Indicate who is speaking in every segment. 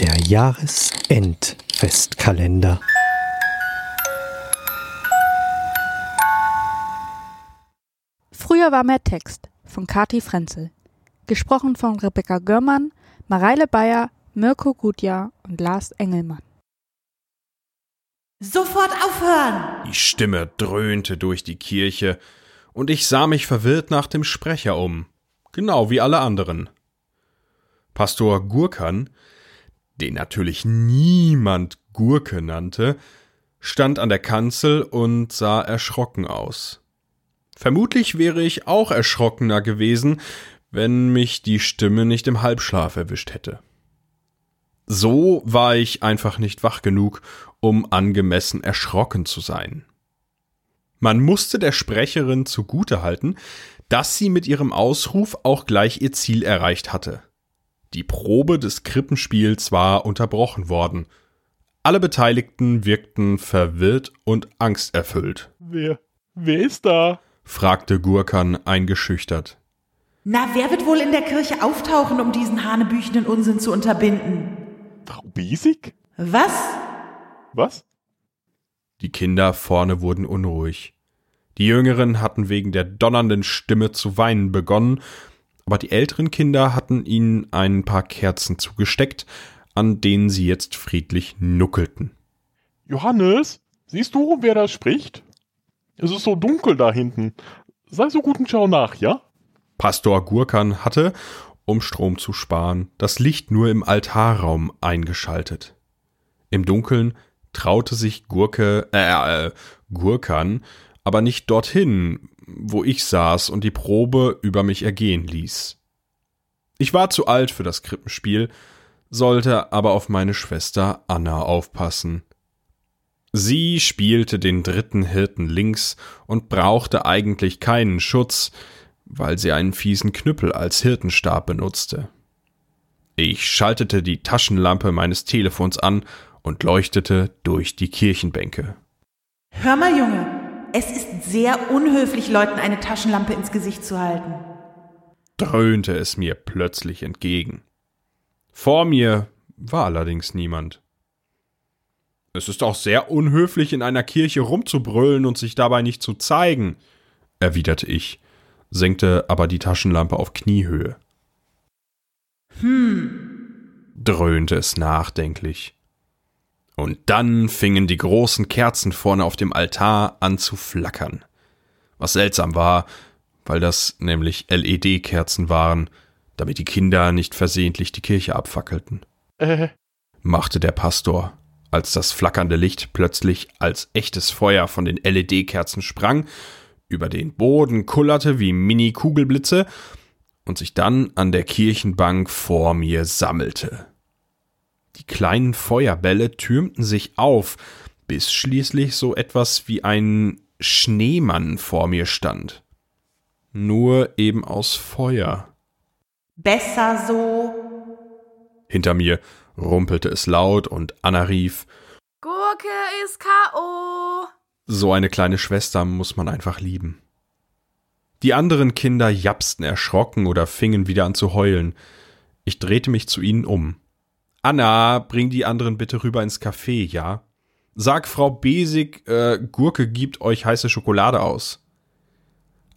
Speaker 1: Der Jahresendfestkalender.
Speaker 2: Früher war mehr Text von Kati Frenzel. Gesprochen von Rebecca Görmann, Mareile Bayer, Mirko Gutjahr und Lars Engelmann.
Speaker 3: Sofort aufhören!
Speaker 4: Die Stimme dröhnte durch die Kirche, und ich sah mich verwirrt nach dem Sprecher um, genau wie alle anderen. Pastor Gurkan, den natürlich niemand Gurke nannte, stand an der Kanzel und sah erschrocken aus. Vermutlich wäre ich auch erschrockener gewesen, wenn mich die Stimme nicht im Halbschlaf erwischt hätte. So war ich einfach nicht wach genug, um angemessen erschrocken zu sein. Man musste der Sprecherin zugutehalten, dass sie mit ihrem Ausruf auch gleich ihr Ziel erreicht hatte. Die Probe des Krippenspiels war unterbrochen worden. Alle Beteiligten wirkten verwirrt und angsterfüllt.
Speaker 5: Wer, wer ist da?
Speaker 4: fragte Gurkan eingeschüchtert.
Speaker 3: Na, wer wird wohl in der Kirche auftauchen, um diesen hanebüchenden Unsinn zu unterbinden?
Speaker 5: Frau Biesig?
Speaker 3: Was?
Speaker 5: Was?
Speaker 4: Die Kinder vorne wurden unruhig. Die Jüngeren hatten wegen der donnernden Stimme zu weinen begonnen, aber die älteren Kinder hatten ihnen ein paar Kerzen zugesteckt, an denen sie jetzt friedlich nuckelten.
Speaker 5: Johannes, siehst du, wer da spricht? Es ist so dunkel da hinten. Sei so gut und schau nach, ja?
Speaker 4: Pastor Gurkan hatte, um Strom zu sparen, das Licht nur im Altarraum eingeschaltet. Im Dunkeln traute sich Gurke, äh, äh, Gurkan, aber nicht dorthin, wo ich saß und die Probe über mich ergehen ließ. Ich war zu alt für das Krippenspiel, sollte aber auf meine Schwester Anna aufpassen. Sie spielte den dritten Hirten links und brauchte eigentlich keinen Schutz, weil sie einen fiesen Knüppel als Hirtenstab benutzte. Ich schaltete die Taschenlampe meines Telefons an und leuchtete durch die Kirchenbänke.
Speaker 3: Hör mal, Junge, es ist sehr unhöflich, Leuten eine Taschenlampe ins Gesicht zu halten.
Speaker 4: dröhnte es mir plötzlich entgegen. Vor mir war allerdings niemand. Es ist auch sehr unhöflich, in einer Kirche rumzubrüllen und sich dabei nicht zu zeigen, erwiderte ich, senkte aber die Taschenlampe auf Kniehöhe.
Speaker 3: Hm,
Speaker 4: dröhnte es nachdenklich. Und dann fingen die großen Kerzen vorne auf dem Altar an zu flackern. Was seltsam war, weil das nämlich LED-Kerzen waren, damit die Kinder nicht versehentlich die Kirche abfackelten,
Speaker 5: Äh,
Speaker 4: machte der Pastor, als das flackernde Licht plötzlich als echtes Feuer von den LED-Kerzen sprang, über den Boden kullerte wie Mini-Kugelblitze und sich dann an der Kirchenbank vor mir sammelte. Die kleinen Feuerbälle türmten sich auf, bis schließlich so etwas wie ein Schneemann vor mir stand. Nur eben aus Feuer.
Speaker 3: besser so.
Speaker 4: Hinter mir rumpelte es laut und Anna rief,
Speaker 2: Gurke ist K.O.
Speaker 4: so eine kleine Schwester muss man einfach lieben. Die anderen Kinder japsten erschrocken oder fingen wieder an zu heulen. Ich drehte mich zu ihnen um. Anna, bring die anderen bitte rüber ins Café, ja? Sag Frau Besig, äh, Gurke gibt euch heiße Schokolade aus.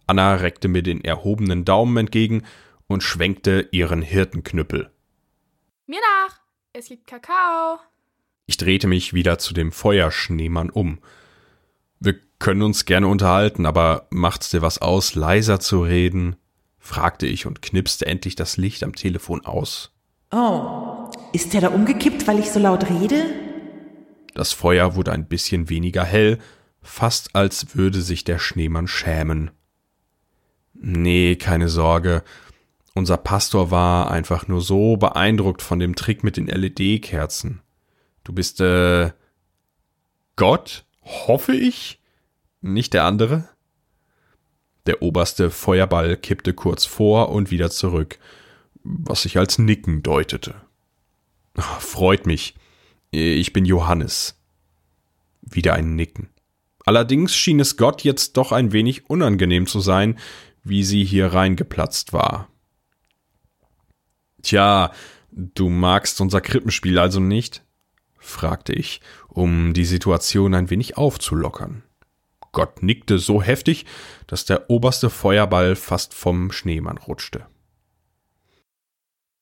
Speaker 4: Anna reckte mir den erhobenen Daumen entgegen und schwenkte ihren Hirtenknüppel.
Speaker 2: Mir nach. Es gibt Kakao.
Speaker 4: Ich drehte mich wieder zu dem Feuerschneemann um. Wir können uns gerne unterhalten, aber macht's dir was aus, leiser zu reden? fragte ich und knipste endlich das Licht am Telefon aus.
Speaker 3: Oh, ist der da umgekippt, weil ich so laut rede?
Speaker 4: Das Feuer wurde ein bisschen weniger hell, fast als würde sich der Schneemann schämen. Nee, keine Sorge. Unser Pastor war einfach nur so beeindruckt von dem Trick mit den LED-Kerzen. Du bist, äh, Gott, hoffe ich? Nicht der andere? Der oberste Feuerball kippte kurz vor und wieder zurück, was sich als Nicken deutete. Ah, Freut mich. Ich bin Johannes. Wieder ein Nicken. Allerdings schien es Gott jetzt doch ein wenig unangenehm zu sein, wie sie hier reingeplatzt war. Tja, Du magst unser Krippenspiel also nicht? fragte ich, um die Situation ein wenig aufzulockern. Gott nickte so heftig, dass der oberste Feuerball fast vom Schneemann rutschte.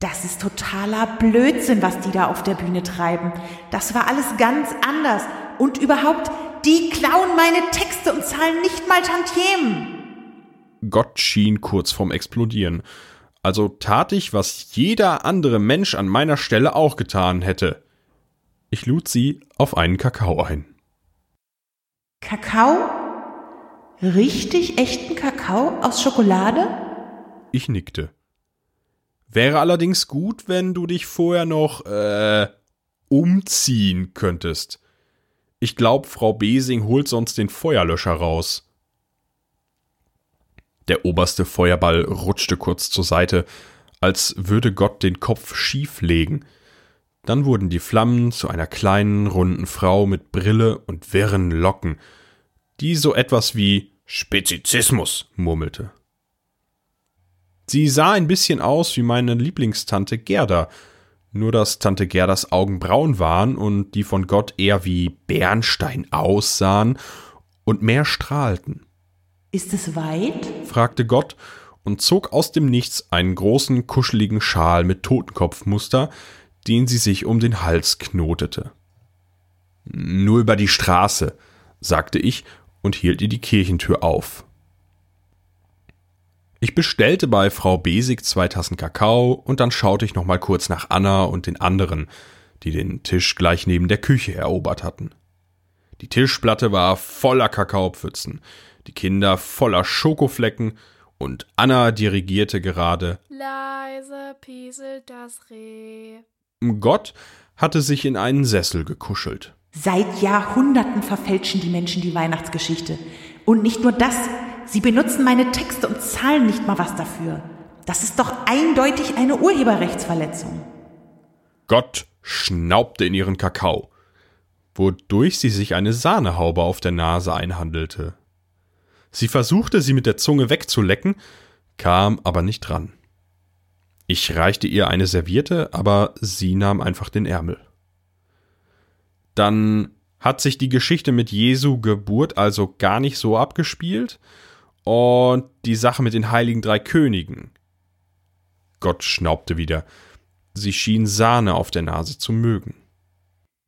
Speaker 3: Das ist totaler Blödsinn, was die da auf der Bühne treiben. Das war alles ganz anders. Und überhaupt, die klauen meine Texte und zahlen nicht mal Tantiemen.
Speaker 4: Gott schien kurz vorm Explodieren. Also tat ich, was jeder andere Mensch an meiner Stelle auch getan hätte. Ich lud sie auf einen Kakao ein.
Speaker 3: Kakao? Richtig echten Kakao aus Schokolade?
Speaker 4: Ich nickte. Wäre allerdings gut, wenn du dich vorher noch äh, umziehen könntest. Ich glaube, Frau Besing holt sonst den Feuerlöscher raus. Der oberste Feuerball rutschte kurz zur Seite, als würde Gott den Kopf schief legen. Dann wurden die Flammen zu einer kleinen, runden Frau mit Brille und wirren Locken, die so etwas wie Spezizismus murmelte. Sie sah ein bisschen aus wie meine Lieblingstante Gerda, nur dass Tante Gerdas Augen braun waren und die von Gott eher wie Bernstein aussahen und mehr strahlten.
Speaker 3: Ist es weit?
Speaker 4: fragte Gott und zog aus dem Nichts einen großen, kuscheligen Schal mit Totenkopfmuster, den sie sich um den Hals knotete. Nur über die Straße, sagte ich und hielt ihr die Kirchentür auf. Ich bestellte bei Frau Besig zwei Tassen Kakao und dann schaute ich noch mal kurz nach Anna und den anderen, die den Tisch gleich neben der Küche erobert hatten. Die Tischplatte war voller Kakaopfützen, die Kinder voller Schokoflecken und Anna dirigierte gerade
Speaker 2: Leise pieselt das Reh.
Speaker 4: Gott hatte sich in einen Sessel gekuschelt.
Speaker 3: Seit Jahrhunderten verfälschen die Menschen die Weihnachtsgeschichte. Und nicht nur das, Sie benutzen meine Texte und zahlen nicht mal was dafür. Das ist doch eindeutig eine Urheberrechtsverletzung.
Speaker 4: Gott schnaubte in ihren Kakao, wodurch sie sich eine Sahnehaube auf der Nase einhandelte. Sie versuchte, sie mit der Zunge wegzulecken, kam aber nicht dran. Ich reichte ihr eine Serviette, aber sie nahm einfach den Ärmel. Dann hat sich die Geschichte mit Jesu Geburt also gar nicht so abgespielt, und die Sache mit den heiligen drei Königen. Gott schnaubte wieder. Sie schien Sahne auf der Nase zu mögen.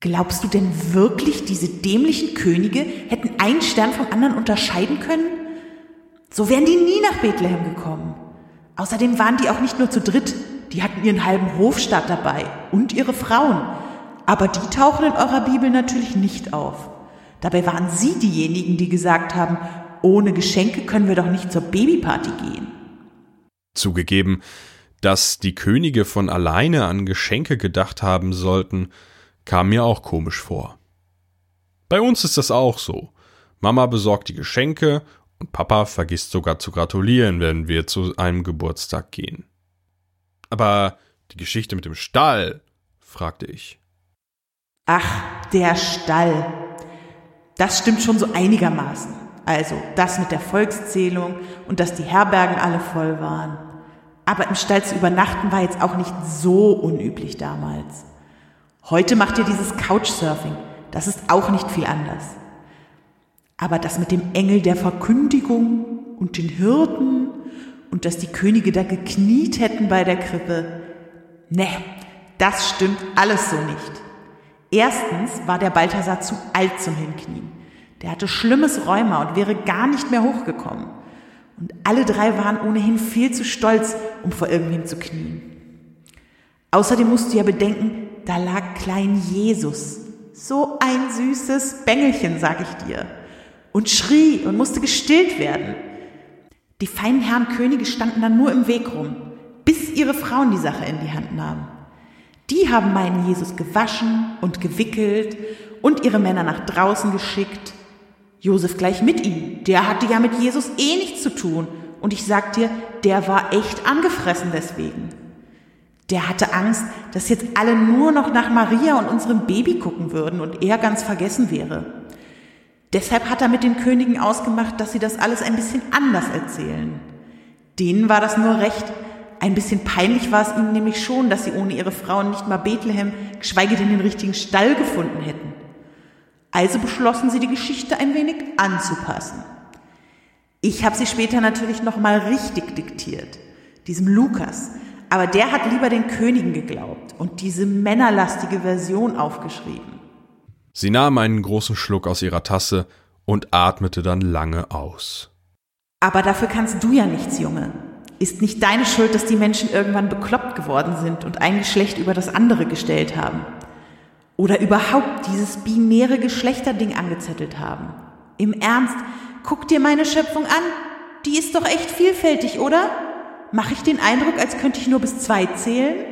Speaker 3: Glaubst du denn wirklich, diese dämlichen Könige hätten einen Stern vom anderen unterscheiden können? So wären die nie nach Bethlehem gekommen. Außerdem waren die auch nicht nur zu dritt, die hatten ihren halben Hofstaat dabei und ihre Frauen. Aber die tauchen in eurer Bibel natürlich nicht auf. Dabei waren sie diejenigen, die gesagt haben, ohne Geschenke können wir doch nicht zur Babyparty gehen.
Speaker 4: Zugegeben, dass die Könige von alleine an Geschenke gedacht haben sollten, kam mir auch komisch vor. Bei uns ist das auch so. Mama besorgt die Geschenke und Papa vergisst sogar zu gratulieren, wenn wir zu einem Geburtstag gehen. Aber die Geschichte mit dem Stall, fragte ich.
Speaker 3: Ach, der Stall. Das stimmt schon so einigermaßen. Also das mit der Volkszählung und dass die Herbergen alle voll waren. Aber im Stall zu übernachten war jetzt auch nicht so unüblich damals. Heute macht ihr dieses Couchsurfing. Das ist auch nicht viel anders. Aber das mit dem Engel der Verkündigung und den Hirten und dass die Könige da gekniet hätten bei der Krippe, ne, das stimmt alles so nicht. Erstens war der Balthasar zu alt zum Hinknien. Der hatte schlimmes Rheuma und wäre gar nicht mehr hochgekommen. Und alle drei waren ohnehin viel zu stolz, um vor irgendwem zu knien. Außerdem musst du ja bedenken, da lag klein Jesus. So ein süßes Bengelchen, sag ich dir. Und schrie und musste gestillt werden. Die feinen Herren Könige standen dann nur im Weg rum, bis ihre Frauen die Sache in die Hand nahmen. Die haben meinen Jesus gewaschen und gewickelt und ihre Männer nach draußen geschickt Josef gleich mit ihm. Der hatte ja mit Jesus eh nichts zu tun. Und ich sag dir, der war echt angefressen deswegen. Der hatte Angst, dass jetzt alle nur noch nach Maria und unserem Baby gucken würden und er ganz vergessen wäre. Deshalb hat er mit den Königen ausgemacht, dass sie das alles ein bisschen anders erzählen. Denen war das nur recht, Ein bisschen peinlich war es ihnen nämlich schon, dass sie ohne ihre Frauen nicht mal Bethlehem, geschweige denn den richtigen Stall gefunden hätten. Also beschlossen sie, die Geschichte ein wenig anzupassen. Ich habe sie später natürlich nochmal richtig diktiert, diesem Lukas, aber der hat lieber den Königen geglaubt und diese männerlastige Version aufgeschrieben.
Speaker 4: Sie nahm einen großen Schluck aus ihrer Tasse und atmete dann lange aus.
Speaker 3: Aber dafür kannst du ja nichts, Junge. Ist nicht deine Schuld, dass die Menschen irgendwann bekloppt geworden sind und ein Geschlecht über das andere gestellt haben. Oder überhaupt dieses binäre Geschlechterding angezettelt haben. Im Ernst, guck dir meine Schöpfung an. Die ist doch echt vielfältig, oder? Mache ich den Eindruck, als könnte ich nur bis zwei zählen?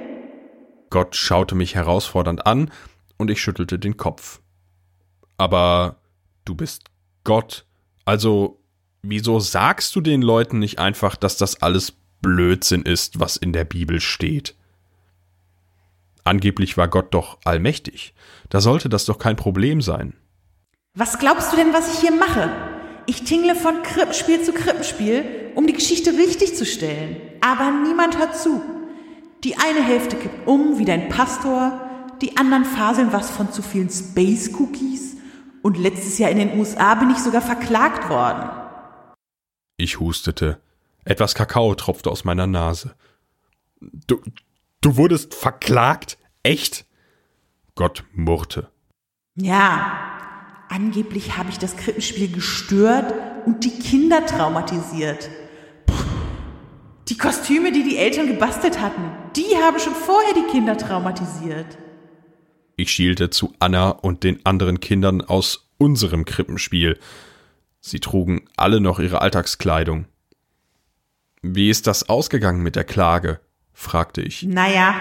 Speaker 4: Gott schaute mich herausfordernd an und ich schüttelte den Kopf. Aber du bist Gott. Also, wieso sagst du den Leuten nicht einfach, dass das alles Blödsinn ist, was in der Bibel steht? Angeblich war Gott doch allmächtig. Da sollte das doch kein Problem sein.
Speaker 3: Was glaubst du denn, was ich hier mache? Ich tingle von Krippenspiel zu Krippenspiel, um die Geschichte richtig zu stellen. Aber niemand hört zu. Die eine Hälfte kippt um wie dein Pastor, die anderen faseln was von zu vielen Space Cookies und letztes Jahr in den USA bin ich sogar verklagt worden.
Speaker 4: Ich hustete. Etwas Kakao tropfte aus meiner Nase. Du, du wurdest verklagt? Echt? Gott murrte.
Speaker 3: Ja, angeblich habe ich das Krippenspiel gestört und die Kinder traumatisiert. Puh. Die Kostüme, die die Eltern gebastelt hatten, die haben schon vorher die Kinder traumatisiert.
Speaker 4: Ich schielte zu Anna und den anderen Kindern aus unserem Krippenspiel. Sie trugen alle noch ihre Alltagskleidung. Wie ist das ausgegangen mit der Klage? Fragte ich.
Speaker 3: Naja,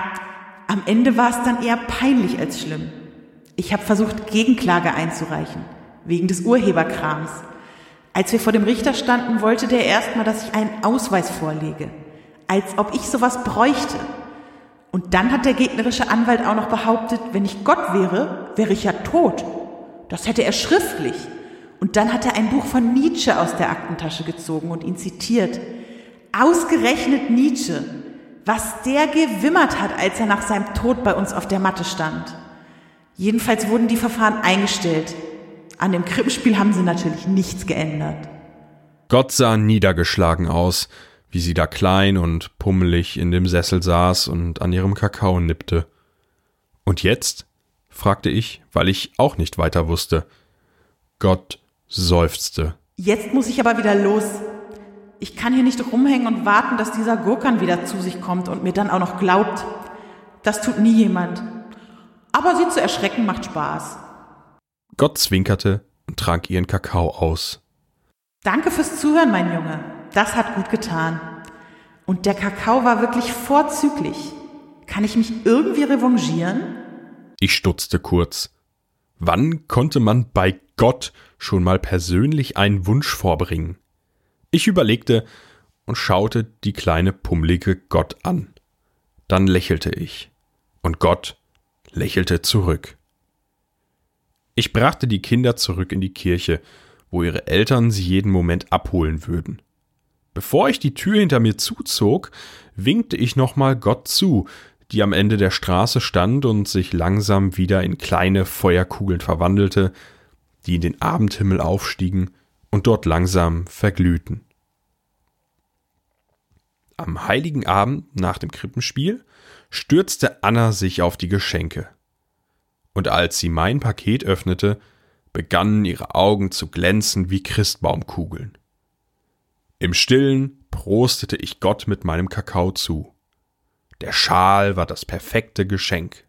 Speaker 3: am Ende war es dann eher peinlich als schlimm. Ich habe versucht, Gegenklage einzureichen, wegen des Urheberkrams. Als wir vor dem Richter standen, wollte der erstmal, dass ich einen Ausweis vorlege, als ob ich sowas bräuchte. Und dann hat der gegnerische Anwalt auch noch behauptet, wenn ich Gott wäre, wäre ich ja tot. Das hätte er schriftlich. Und dann hat er ein Buch von Nietzsche aus der Aktentasche gezogen und ihn zitiert. Ausgerechnet Nietzsche. Was der gewimmert hat, als er nach seinem Tod bei uns auf der Matte stand. Jedenfalls wurden die Verfahren eingestellt. An dem Krippenspiel haben sie natürlich nichts geändert.
Speaker 4: Gott sah niedergeschlagen aus, wie sie da klein und pummelig in dem Sessel saß und an ihrem Kakao nippte. Und jetzt? fragte ich, weil ich auch nicht weiter wusste. Gott seufzte.
Speaker 3: Jetzt muss ich aber wieder los. Ich kann hier nicht rumhängen und warten, dass dieser Gurkan wieder zu sich kommt und mir dann auch noch glaubt. Das tut nie jemand. Aber sie zu erschrecken macht Spaß.
Speaker 4: Gott zwinkerte und trank ihren Kakao aus.
Speaker 3: Danke fürs Zuhören, mein Junge. Das hat gut getan. Und der Kakao war wirklich vorzüglich. Kann ich mich irgendwie revanchieren?
Speaker 4: Ich stutzte kurz. Wann konnte man bei Gott schon mal persönlich einen Wunsch vorbringen? Ich überlegte und schaute die kleine pummelige Gott an. Dann lächelte ich. Und Gott lächelte zurück. Ich brachte die Kinder zurück in die Kirche, wo ihre Eltern sie jeden Moment abholen würden. Bevor ich die Tür hinter mir zuzog, winkte ich nochmal Gott zu, die am Ende der Straße stand und sich langsam wieder in kleine Feuerkugeln verwandelte, die in den Abendhimmel aufstiegen und dort langsam verglühten. Am heiligen Abend nach dem Krippenspiel stürzte Anna sich auf die Geschenke. Und als sie mein Paket öffnete, begannen ihre Augen zu glänzen wie Christbaumkugeln. Im stillen prostete ich Gott mit meinem Kakao zu. Der Schal war das perfekte Geschenk.